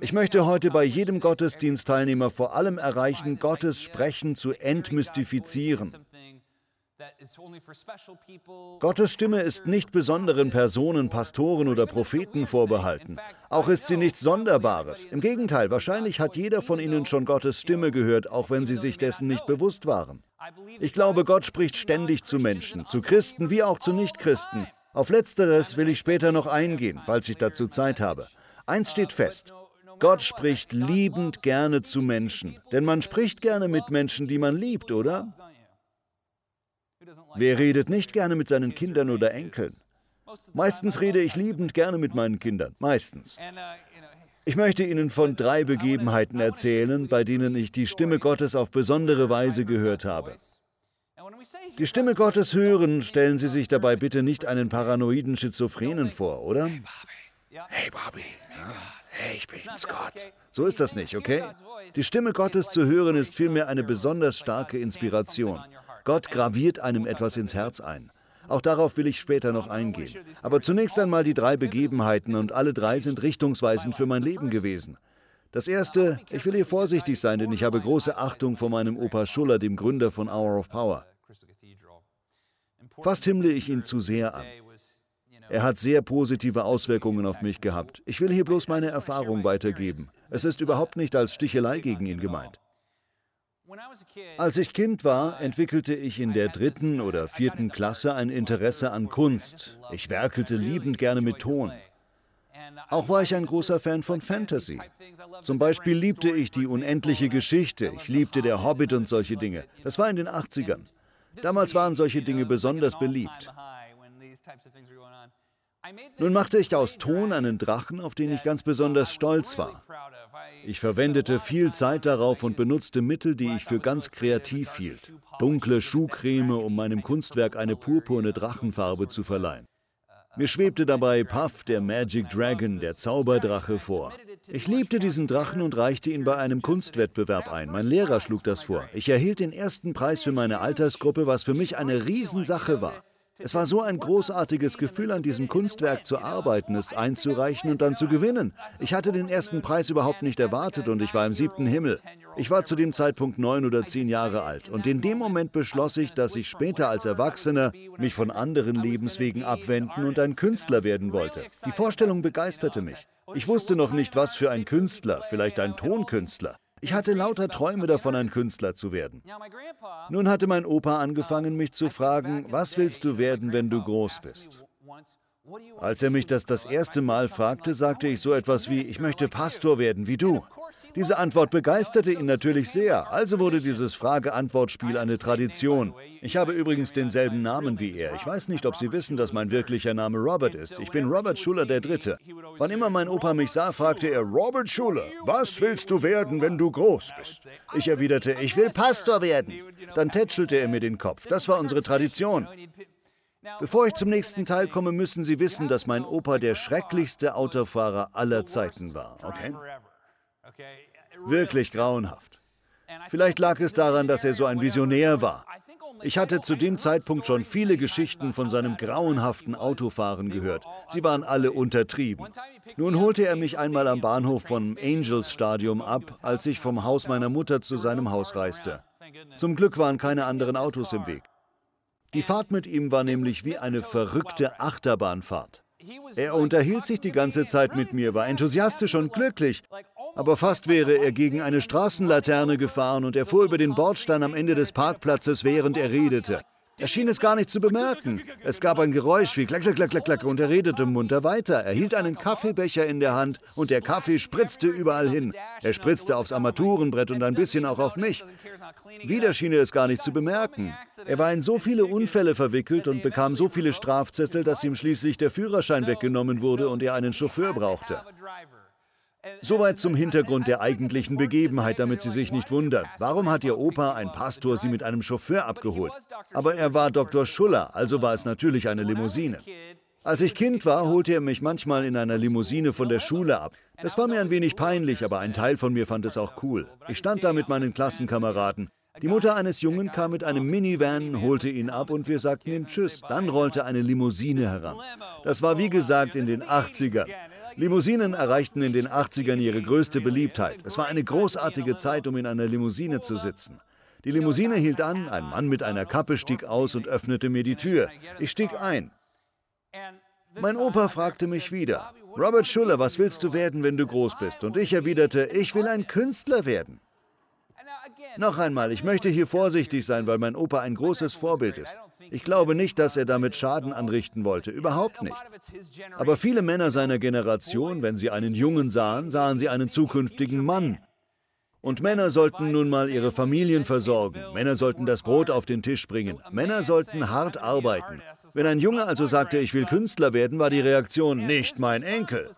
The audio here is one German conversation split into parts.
Ich möchte heute bei jedem Gottesdienstteilnehmer vor allem erreichen, Gottes Sprechen zu entmystifizieren. Gottes Stimme ist nicht besonderen Personen, Pastoren oder Propheten vorbehalten. Auch ist sie nichts Sonderbares. Im Gegenteil, wahrscheinlich hat jeder von ihnen schon Gottes Stimme gehört, auch wenn sie sich dessen nicht bewusst waren. Ich glaube, Gott spricht ständig zu Menschen, zu Christen wie auch zu Nichtchristen. Auf letzteres will ich später noch eingehen, falls ich dazu Zeit habe. Eins steht fest. Gott spricht liebend gerne zu Menschen, denn man spricht gerne mit Menschen, die man liebt, oder? Wer redet nicht gerne mit seinen Kindern oder Enkeln? Meistens rede ich liebend gerne mit meinen Kindern, meistens. Ich möchte Ihnen von drei Begebenheiten erzählen, bei denen ich die Stimme Gottes auf besondere Weise gehört habe. Die Stimme Gottes hören, stellen Sie sich dabei bitte nicht einen paranoiden Schizophrenen vor, oder? Hey Bobby, hey, ich bin's Gott. So ist das nicht, okay? Die Stimme Gottes zu hören ist vielmehr eine besonders starke Inspiration. Gott graviert einem etwas ins Herz ein. Auch darauf will ich später noch eingehen. Aber zunächst einmal die drei Begebenheiten und alle drei sind richtungsweisend für mein Leben gewesen. Das erste, ich will hier vorsichtig sein, denn ich habe große Achtung vor meinem Opa Schuller, dem Gründer von Hour of Power. Fast himmle ich ihn zu sehr an. Er hat sehr positive Auswirkungen auf mich gehabt. Ich will hier bloß meine Erfahrung weitergeben. Es ist überhaupt nicht als Stichelei gegen ihn gemeint. Als ich Kind war, entwickelte ich in der dritten oder vierten Klasse ein Interesse an Kunst. Ich werkelte liebend gerne mit Ton. Auch war ich ein großer Fan von Fantasy. Zum Beispiel liebte ich die unendliche Geschichte, ich liebte der Hobbit und solche Dinge. Das war in den 80ern. Damals waren solche Dinge besonders beliebt. Nun machte ich aus Ton einen Drachen, auf den ich ganz besonders stolz war. Ich verwendete viel Zeit darauf und benutzte Mittel, die ich für ganz kreativ hielt. Dunkle Schuhcreme, um meinem Kunstwerk eine purpurne Drachenfarbe zu verleihen. Mir schwebte dabei Puff, der Magic Dragon, der Zauberdrache, vor. Ich liebte diesen Drachen und reichte ihn bei einem Kunstwettbewerb ein. Mein Lehrer schlug das vor. Ich erhielt den ersten Preis für meine Altersgruppe, was für mich eine Riesensache war. Es war so ein großartiges Gefühl, an diesem Kunstwerk zu arbeiten, es einzureichen und dann zu gewinnen. Ich hatte den ersten Preis überhaupt nicht erwartet und ich war im siebten Himmel. Ich war zu dem Zeitpunkt neun oder zehn Jahre alt und in dem Moment beschloss ich, dass ich später als Erwachsener mich von anderen Lebenswegen abwenden und ein Künstler werden wollte. Die Vorstellung begeisterte mich. Ich wusste noch nicht, was für ein Künstler, vielleicht ein Tonkünstler. Ich hatte lauter Träume davon, ein Künstler zu werden. Nun hatte mein Opa angefangen, mich zu fragen, was willst du werden, wenn du groß bist? Als er mich das das erste Mal fragte, sagte ich so etwas wie, ich möchte Pastor werden wie du. Diese Antwort begeisterte ihn natürlich sehr, also wurde dieses Frage-Antwort-Spiel eine Tradition. Ich habe übrigens denselben Namen wie er. Ich weiß nicht, ob Sie wissen, dass mein wirklicher Name Robert ist. Ich bin Robert Schuller der Dritte. Wann immer mein Opa mich sah, fragte er, Robert Schuller, was willst du werden, wenn du groß bist? Ich erwiderte, ich will Pastor werden. Dann tätschelte er mir den Kopf. Das war unsere Tradition. Bevor ich zum nächsten Teil komme, müssen Sie wissen, dass mein Opa der schrecklichste Autofahrer aller Zeiten war, okay? Wirklich grauenhaft. Vielleicht lag es daran, dass er so ein Visionär war. Ich hatte zu dem Zeitpunkt schon viele Geschichten von seinem grauenhaften Autofahren gehört. Sie waren alle untertrieben. Nun holte er mich einmal am Bahnhof vom Angels Stadium ab, als ich vom Haus meiner Mutter zu seinem Haus reiste. Zum Glück waren keine anderen Autos im Weg. Die Fahrt mit ihm war nämlich wie eine verrückte Achterbahnfahrt. Er unterhielt sich die ganze Zeit mit mir, war enthusiastisch und glücklich, aber fast wäre er gegen eine Straßenlaterne gefahren und er fuhr über den Bordstein am Ende des Parkplatzes, während er redete. Er schien es gar nicht zu bemerken. Es gab ein Geräusch wie klack, klack, klack, klack, und er redete munter weiter. Er hielt einen Kaffeebecher in der Hand und der Kaffee spritzte überall hin. Er spritzte aufs Armaturenbrett und ein bisschen auch auf mich. Wieder schien er es gar nicht zu bemerken. Er war in so viele Unfälle verwickelt und bekam so viele Strafzettel, dass ihm schließlich der Führerschein weggenommen wurde und er einen Chauffeur brauchte. Soweit zum Hintergrund der eigentlichen Begebenheit, damit Sie sich nicht wundern. Warum hat Ihr Opa, ein Pastor, Sie mit einem Chauffeur abgeholt? Aber er war Dr. Schuller, also war es natürlich eine Limousine. Als ich Kind war, holte er mich manchmal in einer Limousine von der Schule ab. Das war mir ein wenig peinlich, aber ein Teil von mir fand es auch cool. Ich stand da mit meinen Klassenkameraden. Die Mutter eines Jungen kam mit einem Minivan, holte ihn ab und wir sagten ihm Tschüss. Dann rollte eine Limousine heran. Das war wie gesagt in den 80ern. Limousinen erreichten in den 80ern ihre größte Beliebtheit. Es war eine großartige Zeit, um in einer Limousine zu sitzen. Die Limousine hielt an, ein Mann mit einer Kappe stieg aus und öffnete mir die Tür. Ich stieg ein. Mein Opa fragte mich wieder, Robert Schuller, was willst du werden, wenn du groß bist? Und ich erwiderte, ich will ein Künstler werden. Noch einmal, ich möchte hier vorsichtig sein, weil mein Opa ein großes Vorbild ist. Ich glaube nicht, dass er damit Schaden anrichten wollte, überhaupt nicht. Aber viele Männer seiner Generation, wenn sie einen Jungen sahen, sahen sie einen zukünftigen Mann. Und Männer sollten nun mal ihre Familien versorgen. Männer sollten das Brot auf den Tisch bringen. Männer sollten hart arbeiten. Wenn ein Junge also sagte, ich will Künstler werden, war die Reaktion nicht mein Enkel.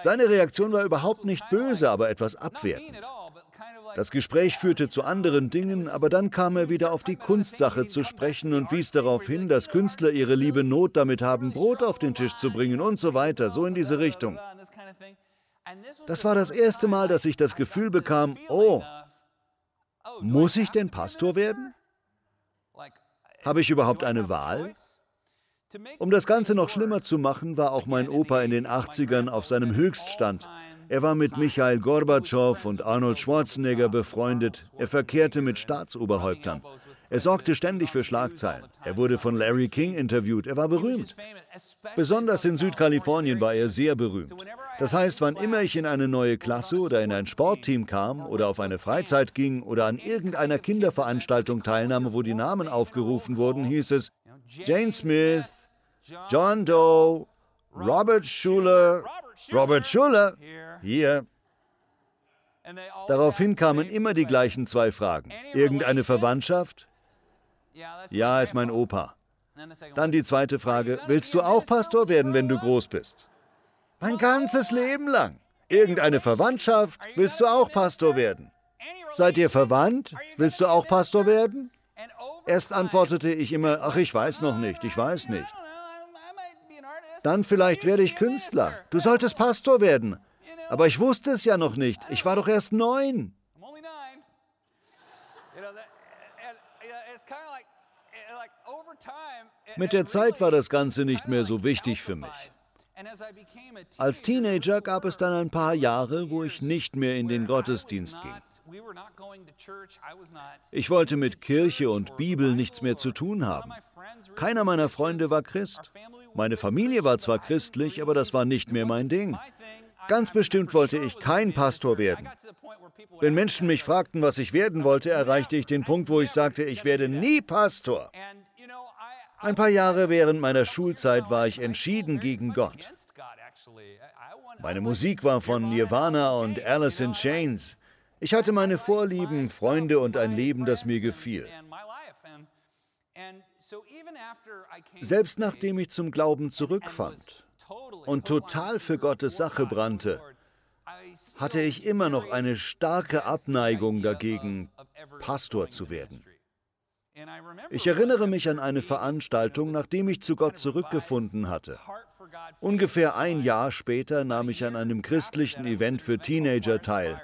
Seine Reaktion war überhaupt nicht böse, aber etwas abwertend. Das Gespräch führte zu anderen Dingen, aber dann kam er wieder auf die Kunstsache zu sprechen und wies darauf hin, dass Künstler ihre liebe Not damit haben, Brot auf den Tisch zu bringen und so weiter, so in diese Richtung. Das war das erste Mal, dass ich das Gefühl bekam, oh, muss ich denn Pastor werden? Habe ich überhaupt eine Wahl? Um das Ganze noch schlimmer zu machen, war auch mein Opa in den 80ern auf seinem Höchststand. Er war mit Michael Gorbatschow und Arnold Schwarzenegger befreundet. Er verkehrte mit Staatsoberhäuptern. Er sorgte ständig für Schlagzeilen. Er wurde von Larry King interviewt. Er war berühmt. Besonders in Südkalifornien war er sehr berühmt. Das heißt, wann immer ich in eine neue Klasse oder in ein Sportteam kam oder auf eine Freizeit ging oder an irgendeiner Kinderveranstaltung teilnahm, wo die Namen aufgerufen wurden, hieß es Jane Smith, John Doe, Robert Schuller, Robert Schuller, hier. Daraufhin kamen immer die gleichen zwei Fragen. Irgendeine Verwandtschaft? Ja, ist mein Opa. Dann die zweite Frage, willst du auch Pastor werden, wenn du groß bist? Mein ganzes Leben lang. Irgendeine Verwandtschaft, willst du auch Pastor werden? Seid ihr verwandt? Willst du auch Pastor werden? Erst antwortete ich immer, ach, ich weiß noch nicht, ich weiß nicht. Dann vielleicht werde ich Künstler. Du solltest Pastor werden. Aber ich wusste es ja noch nicht. Ich war doch erst neun. Mit der Zeit war das Ganze nicht mehr so wichtig für mich. Als Teenager gab es dann ein paar Jahre, wo ich nicht mehr in den Gottesdienst ging. Ich wollte mit Kirche und Bibel nichts mehr zu tun haben. Keiner meiner Freunde war Christ. Meine Familie war zwar christlich, aber das war nicht mehr mein Ding. Ganz bestimmt wollte ich kein Pastor werden. Wenn Menschen mich fragten, was ich werden wollte, erreichte ich den Punkt, wo ich sagte, ich werde nie Pastor. Ein paar Jahre während meiner Schulzeit war ich entschieden gegen Gott. Meine Musik war von Nirvana und Alice in Chains. Ich hatte meine Vorlieben, Freunde und ein Leben, das mir gefiel. Selbst nachdem ich zum Glauben zurückfand und total für Gottes Sache brannte, hatte ich immer noch eine starke Abneigung dagegen, Pastor zu werden. Ich erinnere mich an eine Veranstaltung, nachdem ich zu Gott zurückgefunden hatte. Ungefähr ein Jahr später nahm ich an einem christlichen Event für Teenager teil.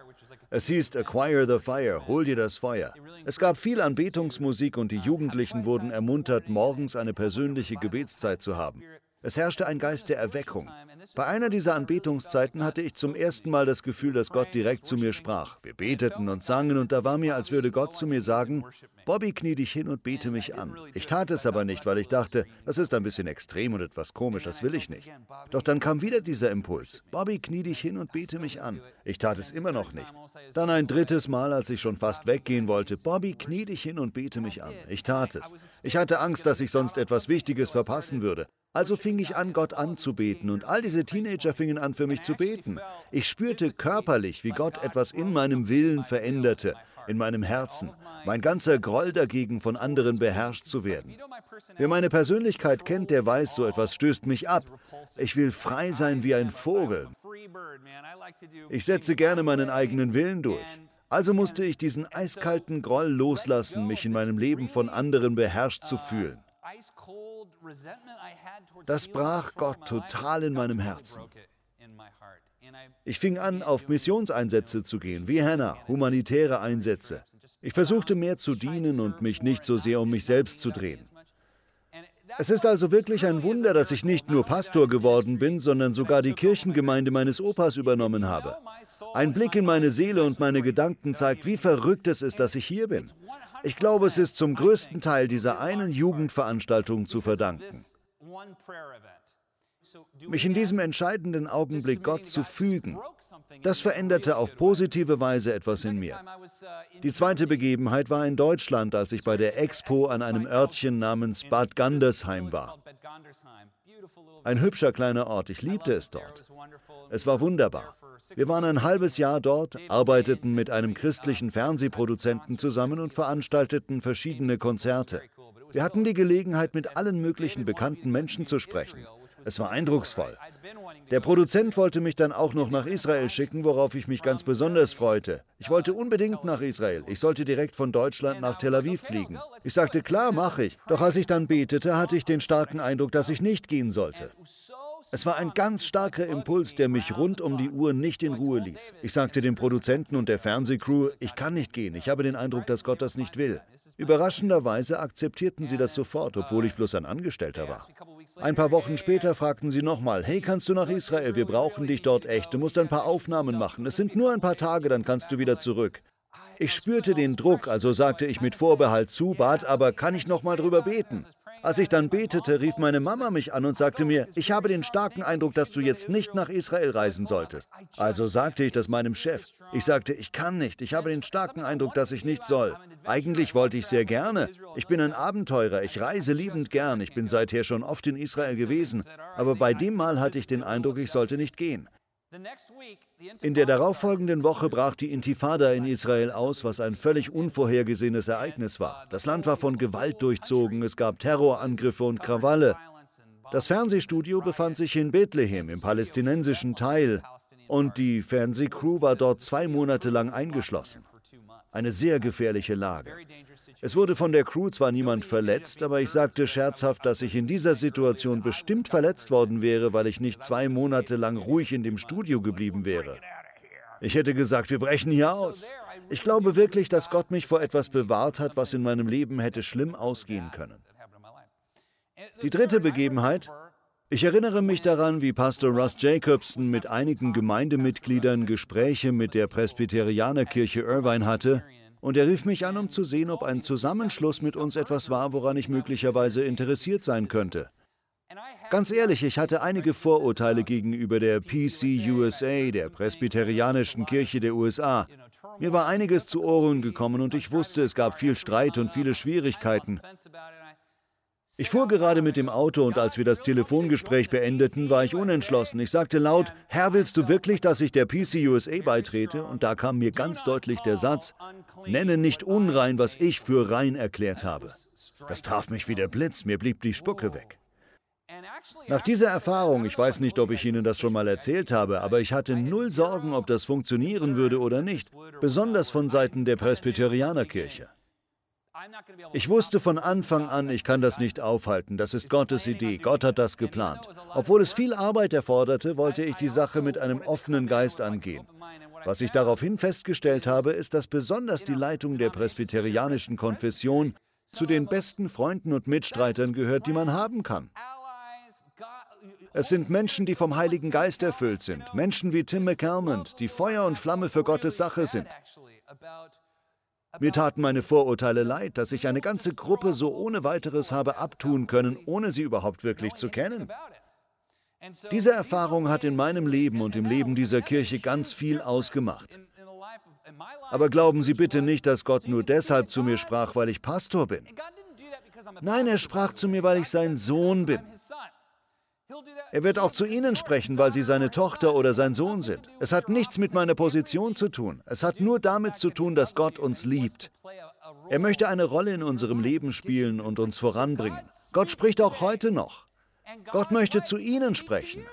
Es hieß Acquire the Fire, hol dir das Feuer. Es gab viel Anbetungsmusik und die Jugendlichen wurden ermuntert, morgens eine persönliche Gebetszeit zu haben. Es herrschte ein Geist der Erweckung. Bei einer dieser Anbetungszeiten hatte ich zum ersten Mal das Gefühl, dass Gott direkt zu mir sprach. Wir beteten und sangen und da war mir, als würde Gott zu mir sagen, Bobby, knie dich hin und bete mich an. Ich tat es aber nicht, weil ich dachte, das ist ein bisschen extrem und etwas komisch, das will ich nicht. Doch dann kam wieder dieser Impuls, Bobby, knie dich hin und bete mich an. Ich tat es immer noch nicht. Dann ein drittes Mal, als ich schon fast weggehen wollte, Bobby, knie dich hin und bete mich an. Ich tat es. Ich hatte Angst, dass ich sonst etwas Wichtiges verpassen würde. Also fing ich an, Gott anzubeten und all diese Teenager fingen an, für mich zu beten. Ich spürte körperlich, wie Gott etwas in meinem Willen veränderte, in meinem Herzen. Mein ganzer Groll dagegen, von anderen beherrscht zu werden. Wer meine Persönlichkeit kennt, der weiß, so etwas stößt mich ab. Ich will frei sein wie ein Vogel. Ich setze gerne meinen eigenen Willen durch. Also musste ich diesen eiskalten Groll loslassen, mich in meinem Leben von anderen beherrscht zu fühlen. Das brach Gott total in meinem Herzen. Ich fing an, auf Missionseinsätze zu gehen, wie Hannah, humanitäre Einsätze. Ich versuchte mehr zu dienen und mich nicht so sehr um mich selbst zu drehen. Es ist also wirklich ein Wunder, dass ich nicht nur Pastor geworden bin, sondern sogar die Kirchengemeinde meines Opas übernommen habe. Ein Blick in meine Seele und meine Gedanken zeigt, wie verrückt es ist, dass ich hier bin. Ich glaube, es ist zum größten Teil dieser einen Jugendveranstaltung zu verdanken. Mich in diesem entscheidenden Augenblick Gott zu fügen, das veränderte auf positive Weise etwas in mir. Die zweite Begebenheit war in Deutschland, als ich bei der Expo an einem Örtchen namens Bad Gandersheim war. Ein hübscher kleiner Ort, ich liebte es dort. Es war wunderbar. Wir waren ein halbes Jahr dort, arbeiteten mit einem christlichen Fernsehproduzenten zusammen und veranstalteten verschiedene Konzerte. Wir hatten die Gelegenheit, mit allen möglichen bekannten Menschen zu sprechen. Es war eindrucksvoll. Der Produzent wollte mich dann auch noch nach Israel schicken, worauf ich mich ganz besonders freute. Ich wollte unbedingt nach Israel. Ich sollte direkt von Deutschland nach Tel Aviv fliegen. Ich sagte, klar, mache ich. Doch als ich dann betete, hatte ich den starken Eindruck, dass ich nicht gehen sollte. Es war ein ganz starker Impuls, der mich rund um die Uhr nicht in Ruhe ließ. Ich sagte dem Produzenten und der Fernsehcrew, ich kann nicht gehen. Ich habe den Eindruck, dass Gott das nicht will. Überraschenderweise akzeptierten sie das sofort, obwohl ich bloß ein Angestellter war. Ein paar Wochen später fragten sie nochmal, hey, kannst du nach Israel? Wir brauchen dich dort echt. Du musst ein paar Aufnahmen machen. Es sind nur ein paar Tage, dann kannst du wieder zurück. Ich spürte den Druck, also sagte ich mit Vorbehalt zu, bat aber, kann ich noch mal drüber beten? Als ich dann betete, rief meine Mama mich an und sagte mir, ich habe den starken Eindruck, dass du jetzt nicht nach Israel reisen solltest. Also sagte ich das meinem Chef. Ich sagte, ich kann nicht, ich habe den starken Eindruck, dass ich nicht soll. Eigentlich wollte ich sehr gerne. Ich bin ein Abenteurer, ich reise liebend gern, ich bin seither schon oft in Israel gewesen, aber bei dem Mal hatte ich den Eindruck, ich sollte nicht gehen. In der darauffolgenden Woche brach die Intifada in Israel aus, was ein völlig unvorhergesehenes Ereignis war. Das Land war von Gewalt durchzogen, es gab Terrorangriffe und Krawalle. Das Fernsehstudio befand sich in Bethlehem, im palästinensischen Teil, und die Fernsehcrew war dort zwei Monate lang eingeschlossen. Eine sehr gefährliche Lage. Es wurde von der Crew zwar niemand verletzt, aber ich sagte scherzhaft, dass ich in dieser Situation bestimmt verletzt worden wäre, weil ich nicht zwei Monate lang ruhig in dem Studio geblieben wäre. Ich hätte gesagt, wir brechen hier aus. Ich glaube wirklich, dass Gott mich vor etwas bewahrt hat, was in meinem Leben hätte schlimm ausgehen können. Die dritte Begebenheit. Ich erinnere mich daran, wie Pastor Russ Jacobson mit einigen Gemeindemitgliedern Gespräche mit der Presbyterianerkirche Irvine hatte und er rief mich an, um zu sehen, ob ein Zusammenschluss mit uns etwas war, woran ich möglicherweise interessiert sein könnte. Ganz ehrlich, ich hatte einige Vorurteile gegenüber der PCUSA, der Presbyterianischen Kirche der USA. Mir war einiges zu Ohren gekommen und ich wusste, es gab viel Streit und viele Schwierigkeiten. Ich fuhr gerade mit dem Auto und als wir das Telefongespräch beendeten, war ich unentschlossen. Ich sagte laut, Herr, willst du wirklich, dass ich der PCUSA beitrete? Und da kam mir ganz deutlich der Satz, nenne nicht unrein, was ich für rein erklärt habe. Das traf mich wie der Blitz, mir blieb die Spucke weg. Nach dieser Erfahrung, ich weiß nicht, ob ich Ihnen das schon mal erzählt habe, aber ich hatte null Sorgen, ob das funktionieren würde oder nicht, besonders von Seiten der Presbyterianerkirche. Ich wusste von Anfang an, ich kann das nicht aufhalten. Das ist Gottes Idee. Gott hat das geplant. Obwohl es viel Arbeit erforderte, wollte ich die Sache mit einem offenen Geist angehen. Was ich daraufhin festgestellt habe, ist, dass besonders die Leitung der presbyterianischen Konfession zu den besten Freunden und Mitstreitern gehört, die man haben kann. Es sind Menschen, die vom Heiligen Geist erfüllt sind. Menschen wie Tim McCalmont, die Feuer und Flamme für Gottes Sache sind. Mir taten meine Vorurteile leid, dass ich eine ganze Gruppe so ohne weiteres habe abtun können, ohne sie überhaupt wirklich zu kennen. Diese Erfahrung hat in meinem Leben und im Leben dieser Kirche ganz viel ausgemacht. Aber glauben Sie bitte nicht, dass Gott nur deshalb zu mir sprach, weil ich Pastor bin. Nein, er sprach zu mir, weil ich sein Sohn bin. Er wird auch zu Ihnen sprechen, weil Sie seine Tochter oder sein Sohn sind. Es hat nichts mit meiner Position zu tun. Es hat nur damit zu tun, dass Gott uns liebt. Er möchte eine Rolle in unserem Leben spielen und uns voranbringen. Gott spricht auch heute noch. Gott möchte zu Ihnen sprechen.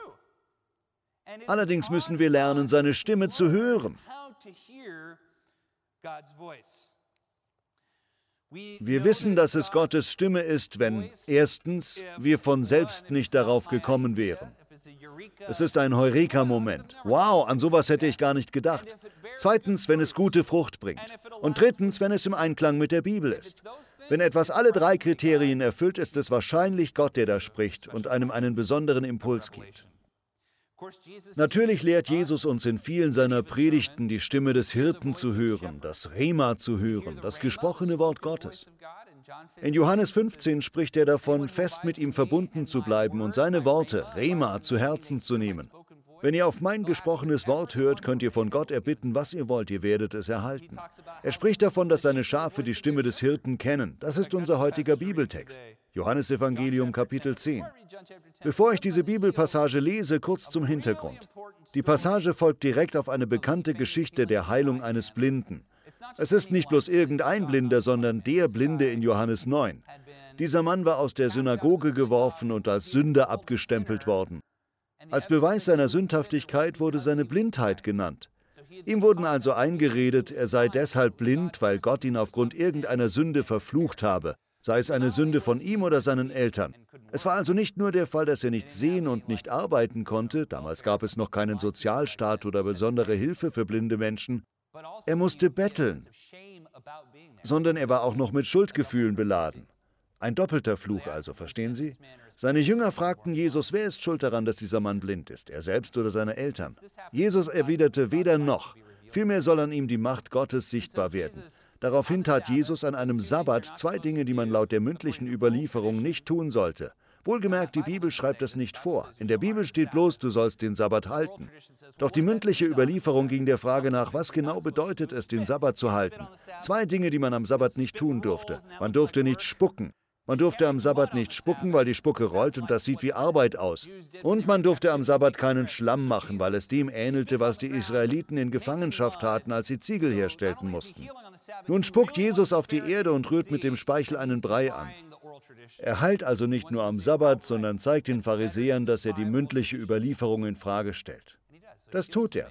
Allerdings müssen wir lernen, seine Stimme zu hören. Wir wissen, dass es Gottes Stimme ist, wenn erstens wir von selbst nicht darauf gekommen wären. Es ist ein Heureka-Moment. Wow, an sowas hätte ich gar nicht gedacht. Zweitens, wenn es gute Frucht bringt. Und drittens, wenn es im Einklang mit der Bibel ist. Wenn etwas alle drei Kriterien erfüllt, ist es wahrscheinlich Gott, der da spricht und einem einen besonderen Impuls gibt. Natürlich lehrt Jesus uns in vielen seiner Predigten, die Stimme des Hirten zu hören, das Rema zu hören, das gesprochene Wort Gottes. In Johannes 15 spricht er davon, fest mit ihm verbunden zu bleiben und seine Worte, Rema, zu Herzen zu nehmen. Wenn ihr auf mein gesprochenes Wort hört, könnt ihr von Gott erbitten, was ihr wollt, ihr werdet es erhalten. Er spricht davon, dass seine Schafe die Stimme des Hirten kennen. Das ist unser heutiger Bibeltext. Johannes Evangelium Kapitel 10. Bevor ich diese Bibelpassage lese, kurz zum Hintergrund. Die Passage folgt direkt auf eine bekannte Geschichte der Heilung eines Blinden. Es ist nicht bloß irgendein Blinder, sondern der Blinde in Johannes 9. Dieser Mann war aus der Synagoge geworfen und als Sünder abgestempelt worden. Als Beweis seiner Sündhaftigkeit wurde seine Blindheit genannt. Ihm wurden also eingeredet, er sei deshalb blind, weil Gott ihn aufgrund irgendeiner Sünde verflucht habe, sei es eine Sünde von ihm oder seinen Eltern. Es war also nicht nur der Fall, dass er nicht sehen und nicht arbeiten konnte, damals gab es noch keinen Sozialstaat oder besondere Hilfe für blinde Menschen, er musste betteln, sondern er war auch noch mit Schuldgefühlen beladen. Ein doppelter Fluch also, verstehen Sie? Seine Jünger fragten Jesus, wer ist schuld daran, dass dieser Mann blind ist, er selbst oder seine Eltern? Jesus erwiderte weder noch. Vielmehr soll an ihm die Macht Gottes sichtbar werden. Daraufhin tat Jesus an einem Sabbat zwei Dinge, die man laut der mündlichen Überlieferung nicht tun sollte. Wohlgemerkt, die Bibel schreibt das nicht vor. In der Bibel steht bloß, du sollst den Sabbat halten. Doch die mündliche Überlieferung ging der Frage nach, was genau bedeutet es, den Sabbat zu halten. Zwei Dinge, die man am Sabbat nicht tun durfte. Man durfte nicht spucken. Man durfte am Sabbat nicht spucken, weil die Spucke rollt und das sieht wie Arbeit aus. Und man durfte am Sabbat keinen Schlamm machen, weil es dem ähnelte, was die Israeliten in Gefangenschaft taten, als sie Ziegel herstellten mussten. Nun spuckt Jesus auf die Erde und rührt mit dem Speichel einen Brei an. Er heilt also nicht nur am Sabbat, sondern zeigt den Pharisäern, dass er die mündliche Überlieferung in Frage stellt. Das tut er.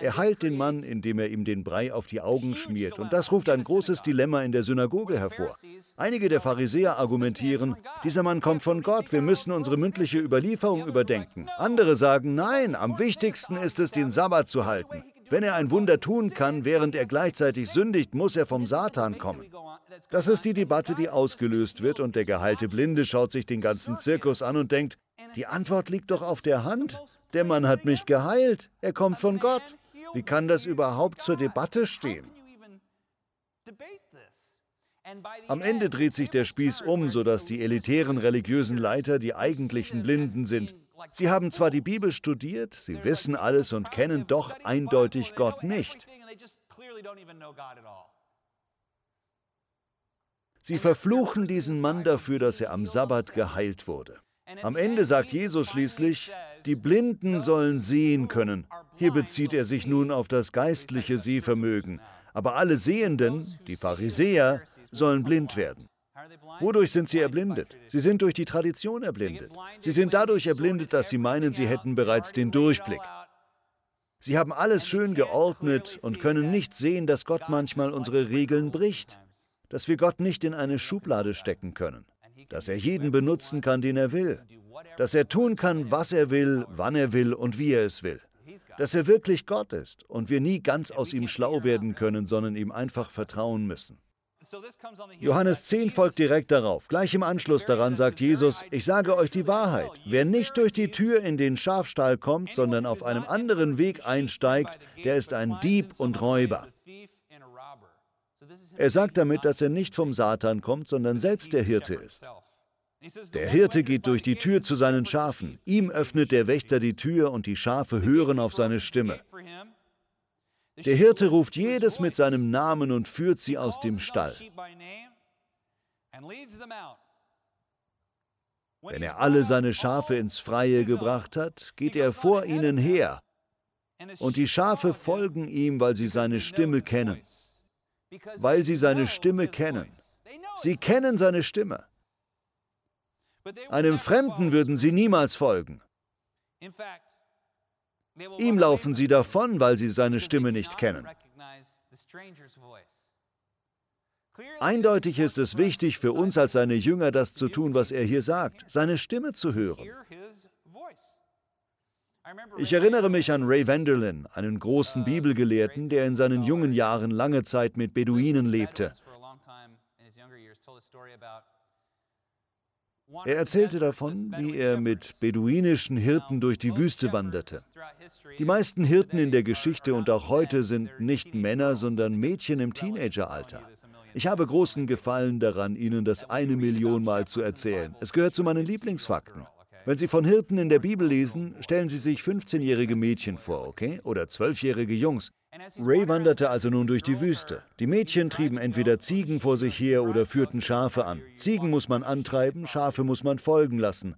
Er heilt den Mann, indem er ihm den Brei auf die Augen schmiert. Und das ruft ein großes Dilemma in der Synagoge hervor. Einige der Pharisäer argumentieren, dieser Mann kommt von Gott, wir müssen unsere mündliche Überlieferung überdenken. Andere sagen, nein, am wichtigsten ist es, den Sabbat zu halten. Wenn er ein Wunder tun kann, während er gleichzeitig sündigt, muss er vom Satan kommen. Das ist die Debatte, die ausgelöst wird, und der geheilte Blinde schaut sich den ganzen Zirkus an und denkt, die Antwort liegt doch auf der Hand. Der Mann hat mich geheilt, er kommt von Gott. Wie kann das überhaupt zur Debatte stehen? Am Ende dreht sich der Spieß um, sodass die elitären religiösen Leiter die eigentlichen Blinden sind. Sie haben zwar die Bibel studiert, sie wissen alles und kennen doch eindeutig Gott nicht. Sie verfluchen diesen Mann dafür, dass er am Sabbat geheilt wurde. Am Ende sagt Jesus schließlich, die Blinden sollen sehen können. Hier bezieht er sich nun auf das geistliche Sehvermögen. Aber alle Sehenden, die Pharisäer, sollen blind werden. Wodurch sind sie erblindet? Sie sind durch die Tradition erblindet. Sie sind dadurch erblindet, dass sie meinen, sie hätten bereits den Durchblick. Sie haben alles schön geordnet und können nicht sehen, dass Gott manchmal unsere Regeln bricht, dass wir Gott nicht in eine Schublade stecken können, dass er jeden benutzen kann, den er will, dass er tun kann, was er will, wann er will und wie er es will. Dass er wirklich Gott ist und wir nie ganz aus ihm schlau werden können, sondern ihm einfach vertrauen müssen. Johannes 10 folgt direkt darauf. Gleich im Anschluss daran sagt Jesus, ich sage euch die Wahrheit. Wer nicht durch die Tür in den Schafstall kommt, sondern auf einem anderen Weg einsteigt, der ist ein Dieb und Räuber. Er sagt damit, dass er nicht vom Satan kommt, sondern selbst der Hirte ist. Der Hirte geht durch die Tür zu seinen Schafen. Ihm öffnet der Wächter die Tür und die Schafe hören auf seine Stimme. Der Hirte ruft jedes mit seinem Namen und führt sie aus dem Stall. Wenn er alle seine Schafe ins Freie gebracht hat, geht er vor ihnen her. Und die Schafe folgen ihm, weil sie seine Stimme kennen. Weil sie seine Stimme kennen. Sie kennen seine Stimme. Einem Fremden würden sie niemals folgen. Ihm laufen sie davon, weil sie seine Stimme nicht kennen. Eindeutig ist es wichtig für uns als seine Jünger, das zu tun, was er hier sagt, seine Stimme zu hören. Ich erinnere mich an Ray Vanderlyn, einen großen Bibelgelehrten, der in seinen jungen Jahren lange Zeit mit Beduinen lebte. Er erzählte davon, wie er mit beduinischen Hirten durch die Wüste wanderte. Die meisten Hirten in der Geschichte und auch heute sind nicht Männer, sondern Mädchen im Teenageralter. Ich habe großen Gefallen daran, Ihnen das eine Million Mal zu erzählen. Es gehört zu meinen Lieblingsfakten. Wenn Sie von Hirten in der Bibel lesen, stellen Sie sich 15-jährige Mädchen vor, okay? Oder 12-jährige Jungs. Ray wanderte also nun durch die Wüste. Die Mädchen trieben entweder Ziegen vor sich her oder führten Schafe an. Ziegen muss man antreiben, Schafe muss man folgen lassen.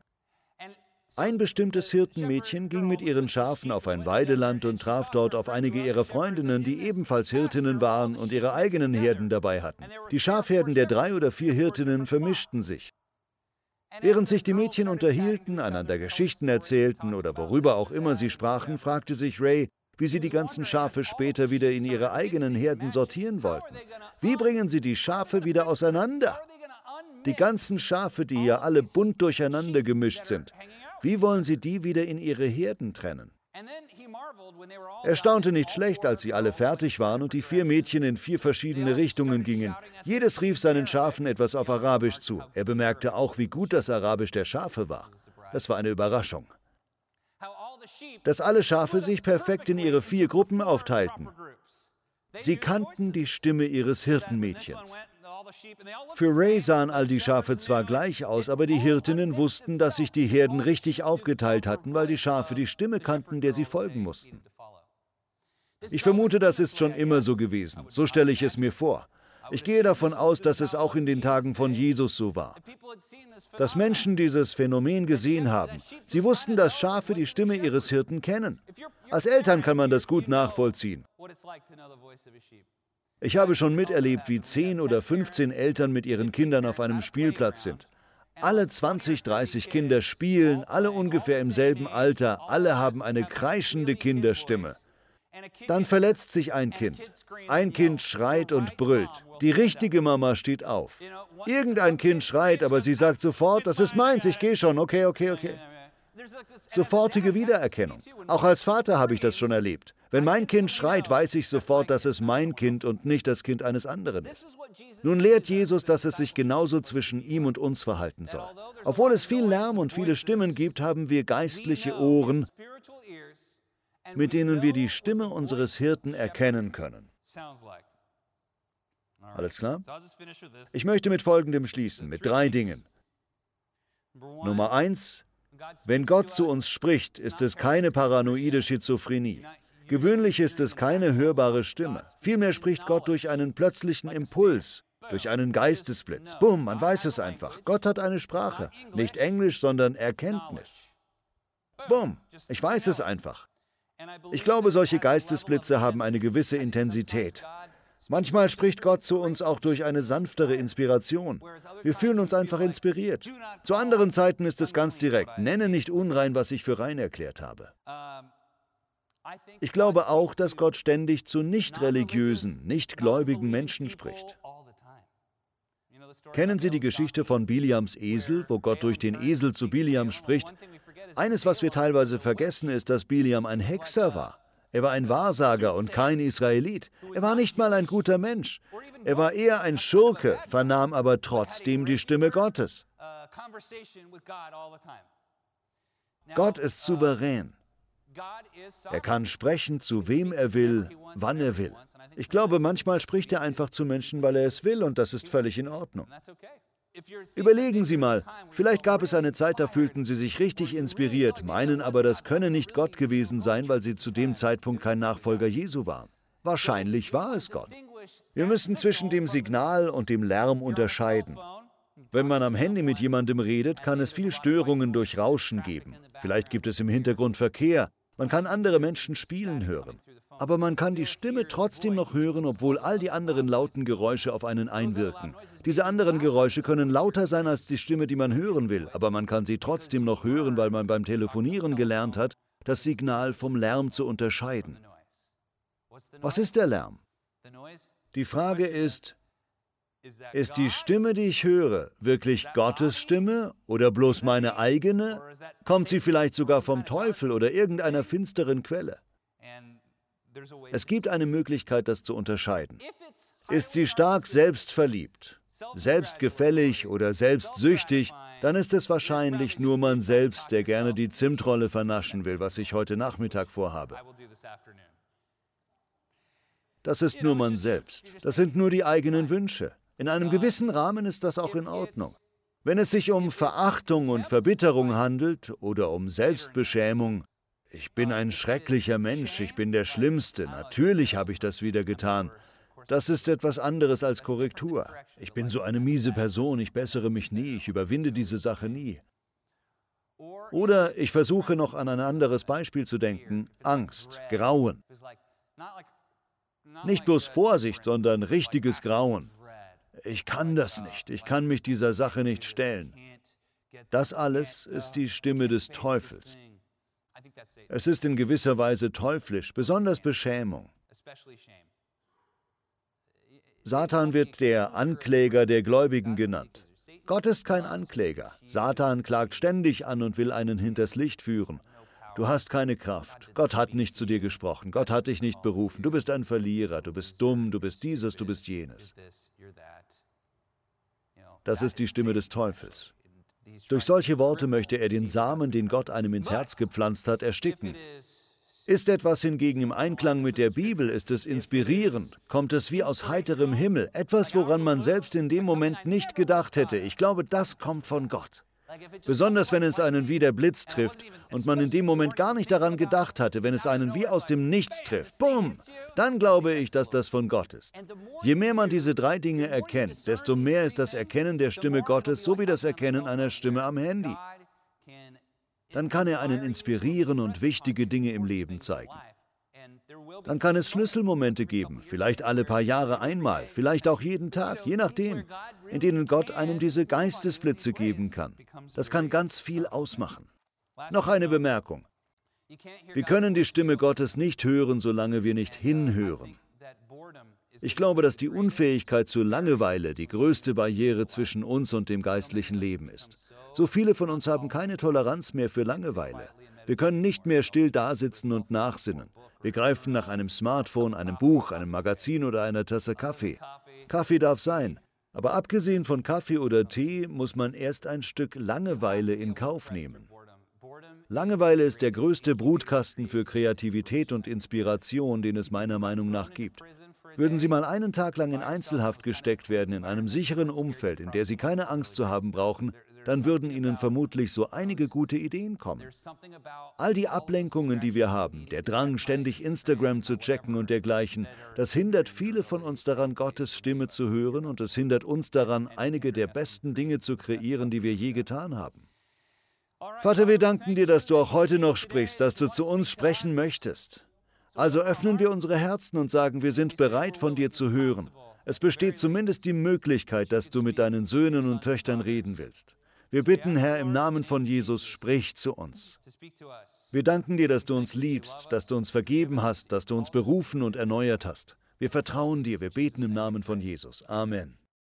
Ein bestimmtes Hirtenmädchen ging mit ihren Schafen auf ein Weideland und traf dort auf einige ihrer Freundinnen, die ebenfalls Hirtinnen waren und ihre eigenen Herden dabei hatten. Die Schafherden der drei oder vier Hirtinnen vermischten sich. Während sich die Mädchen unterhielten, einander Geschichten erzählten oder worüber auch immer sie sprachen, fragte sich Ray, wie sie die ganzen Schafe später wieder in ihre eigenen Herden sortieren wollten. Wie bringen sie die Schafe wieder auseinander? Die ganzen Schafe, die ja alle bunt durcheinander gemischt sind, wie wollen sie die wieder in ihre Herden trennen? Er staunte nicht schlecht, als sie alle fertig waren und die vier Mädchen in vier verschiedene Richtungen gingen. Jedes rief seinen Schafen etwas auf Arabisch zu. Er bemerkte auch, wie gut das Arabisch der Schafe war. Das war eine Überraschung. Dass alle Schafe sich perfekt in ihre vier Gruppen aufteilten. Sie kannten die Stimme ihres Hirtenmädchens. Für Ray sahen all die Schafe zwar gleich aus, aber die Hirtinnen wussten, dass sich die Herden richtig aufgeteilt hatten, weil die Schafe die Stimme kannten, der sie folgen mussten. Ich vermute, das ist schon immer so gewesen. So stelle ich es mir vor. Ich gehe davon aus, dass es auch in den Tagen von Jesus so war. Dass Menschen dieses Phänomen gesehen haben. Sie wussten, dass Schafe die Stimme ihres Hirten kennen. Als Eltern kann man das gut nachvollziehen. Ich habe schon miterlebt, wie 10 oder 15 Eltern mit ihren Kindern auf einem Spielplatz sind. Alle 20, 30 Kinder spielen, alle ungefähr im selben Alter, alle haben eine kreischende Kinderstimme. Dann verletzt sich ein Kind. Ein Kind schreit und brüllt. Die richtige Mama steht auf. Irgendein Kind schreit, aber sie sagt sofort, das ist meins, ich gehe schon, okay, okay, okay. Sofortige Wiedererkennung. Auch als Vater habe ich das schon erlebt. Wenn mein Kind schreit, weiß ich sofort, dass es mein Kind und nicht das Kind eines anderen ist. Nun lehrt Jesus, dass es sich genauso zwischen ihm und uns verhalten soll. Obwohl es viel Lärm und viele Stimmen gibt, haben wir geistliche Ohren, mit denen wir die Stimme unseres Hirten erkennen können. Alles klar? Ich möchte mit Folgendem schließen, mit drei Dingen. Nummer eins, wenn Gott zu uns spricht, ist es keine paranoide Schizophrenie. Gewöhnlich ist es keine hörbare Stimme. Vielmehr spricht Gott durch einen plötzlichen Impuls, durch einen Geistesblitz. Bumm, man weiß es einfach. Gott hat eine Sprache. Nicht Englisch, sondern Erkenntnis. Bumm, ich weiß es einfach. Ich glaube, solche Geistesblitze haben eine gewisse Intensität. Manchmal spricht Gott zu uns auch durch eine sanftere Inspiration. Wir fühlen uns einfach inspiriert. Zu anderen Zeiten ist es ganz direkt. Nenne nicht unrein, was ich für rein erklärt habe. Ich glaube auch, dass Gott ständig zu nicht religiösen, nicht gläubigen Menschen spricht. Kennen Sie die Geschichte von Biliams Esel, wo Gott durch den Esel zu Biliam spricht? Eines, was wir teilweise vergessen, ist, dass Biliam ein Hexer war. Er war ein Wahrsager und kein Israelit. Er war nicht mal ein guter Mensch. Er war eher ein Schurke, vernahm aber trotzdem die Stimme Gottes. Gott ist souverän. Er kann sprechen, zu wem er will, wann er will. Ich glaube, manchmal spricht er einfach zu Menschen, weil er es will, und das ist völlig in Ordnung. Überlegen Sie mal, vielleicht gab es eine Zeit, da fühlten Sie sich richtig inspiriert, meinen aber, das könne nicht Gott gewesen sein, weil Sie zu dem Zeitpunkt kein Nachfolger Jesu waren. Wahrscheinlich war es Gott. Wir müssen zwischen dem Signal und dem Lärm unterscheiden. Wenn man am Handy mit jemandem redet, kann es viel Störungen durch Rauschen geben. Vielleicht gibt es im Hintergrund Verkehr, man kann andere Menschen spielen hören. Aber man kann die Stimme trotzdem noch hören, obwohl all die anderen lauten Geräusche auf einen einwirken. Diese anderen Geräusche können lauter sein als die Stimme, die man hören will, aber man kann sie trotzdem noch hören, weil man beim Telefonieren gelernt hat, das Signal vom Lärm zu unterscheiden. Was ist der Lärm? Die Frage ist, Ist die Stimme, die ich höre, wirklich Gottes Stimme oder bloß meine eigene? Kommt sie vielleicht sogar vom Teufel oder irgendeiner finsteren Quelle? Es gibt eine Möglichkeit, das zu unterscheiden. Ist sie stark selbstverliebt, selbstgefällig oder selbstsüchtig, dann ist es wahrscheinlich nur man selbst, der gerne die Zimtrolle vernaschen will, was ich heute Nachmittag vorhabe. Das ist nur man selbst. Das sind nur die eigenen Wünsche. In einem gewissen Rahmen ist das auch in Ordnung. Wenn es sich um Verachtung und Verbitterung handelt oder um Selbstbeschämung, ich bin ein schrecklicher Mensch, ich bin der Schlimmste, natürlich habe ich das wieder getan. Das ist etwas anderes als Korrektur. Ich bin so eine miese Person, ich bessere mich nie, ich überwinde diese Sache nie. Oder ich versuche noch an ein anderes Beispiel zu denken, Angst, Grauen. Nicht bloß Vorsicht, sondern richtiges Grauen. Ich kann das nicht, ich kann mich dieser Sache nicht stellen. Das alles ist die Stimme des Teufels. Es ist in gewisser Weise teuflisch, besonders Beschämung. Satan wird der Ankläger der Gläubigen genannt. Gott ist kein Ankläger. Satan klagt ständig an und will einen hinters Licht führen. Du hast keine Kraft. Gott hat nicht zu dir gesprochen. Gott hat dich nicht berufen. Du bist ein Verlierer. Du bist dumm. Du bist dieses. Du bist jenes. Das ist die Stimme des Teufels. Durch solche Worte möchte er den Samen, den Gott einem ins Herz gepflanzt hat, ersticken. Ist etwas hingegen im Einklang mit der Bibel, ist es inspirierend, kommt es wie aus heiterem Himmel, etwas, woran man selbst in dem Moment nicht gedacht hätte. Ich glaube, das kommt von Gott. Besonders wenn es einen wie der Blitz trifft und man in dem Moment gar nicht daran gedacht hatte, wenn es einen wie aus dem Nichts trifft. Bumm! Dann glaube ich, dass das von Gott ist. Je mehr man diese drei Dinge erkennt, desto mehr ist das Erkennen der Stimme Gottes so wie das Erkennen einer Stimme am Handy dann kann er einen inspirieren und wichtige Dinge im Leben zeigen. Dann kann es Schlüsselmomente geben, vielleicht alle paar Jahre einmal, vielleicht auch jeden Tag, je nachdem, in denen Gott einem diese Geistesblitze geben kann. Das kann ganz viel ausmachen. Noch eine Bemerkung. Wir können die Stimme Gottes nicht hören, solange wir nicht hinhören. Ich glaube, dass die Unfähigkeit zur Langeweile die größte Barriere zwischen uns und dem geistlichen Leben ist. So viele von uns haben keine Toleranz mehr für Langeweile. Wir können nicht mehr still dasitzen und nachsinnen. Wir greifen nach einem Smartphone, einem Buch, einem Magazin oder einer Tasse Kaffee. Kaffee darf sein, aber abgesehen von Kaffee oder Tee muss man erst ein Stück Langeweile in Kauf nehmen. Langeweile ist der größte Brutkasten für Kreativität und Inspiration, den es meiner Meinung nach gibt. Würden Sie mal einen Tag lang in Einzelhaft gesteckt werden, in einem sicheren Umfeld, in der Sie keine Angst zu haben brauchen, dann würden Ihnen vermutlich so einige gute Ideen kommen. All die Ablenkungen, die wir haben, der Drang, ständig Instagram zu checken und dergleichen, das hindert viele von uns daran, Gottes Stimme zu hören und es hindert uns daran, einige der besten Dinge zu kreieren, die wir je getan haben. Vater, wir danken dir, dass du auch heute noch sprichst, dass du zu uns sprechen möchtest. Also öffnen wir unsere Herzen und sagen, wir sind bereit, von dir zu hören. Es besteht zumindest die Möglichkeit, dass du mit deinen Söhnen und Töchtern reden willst. Wir bitten, Herr, im Namen von Jesus, sprich zu uns. Wir danken dir, dass du uns liebst, dass du uns vergeben hast, dass du uns berufen und erneuert hast. Wir vertrauen dir, wir beten im Namen von Jesus. Amen.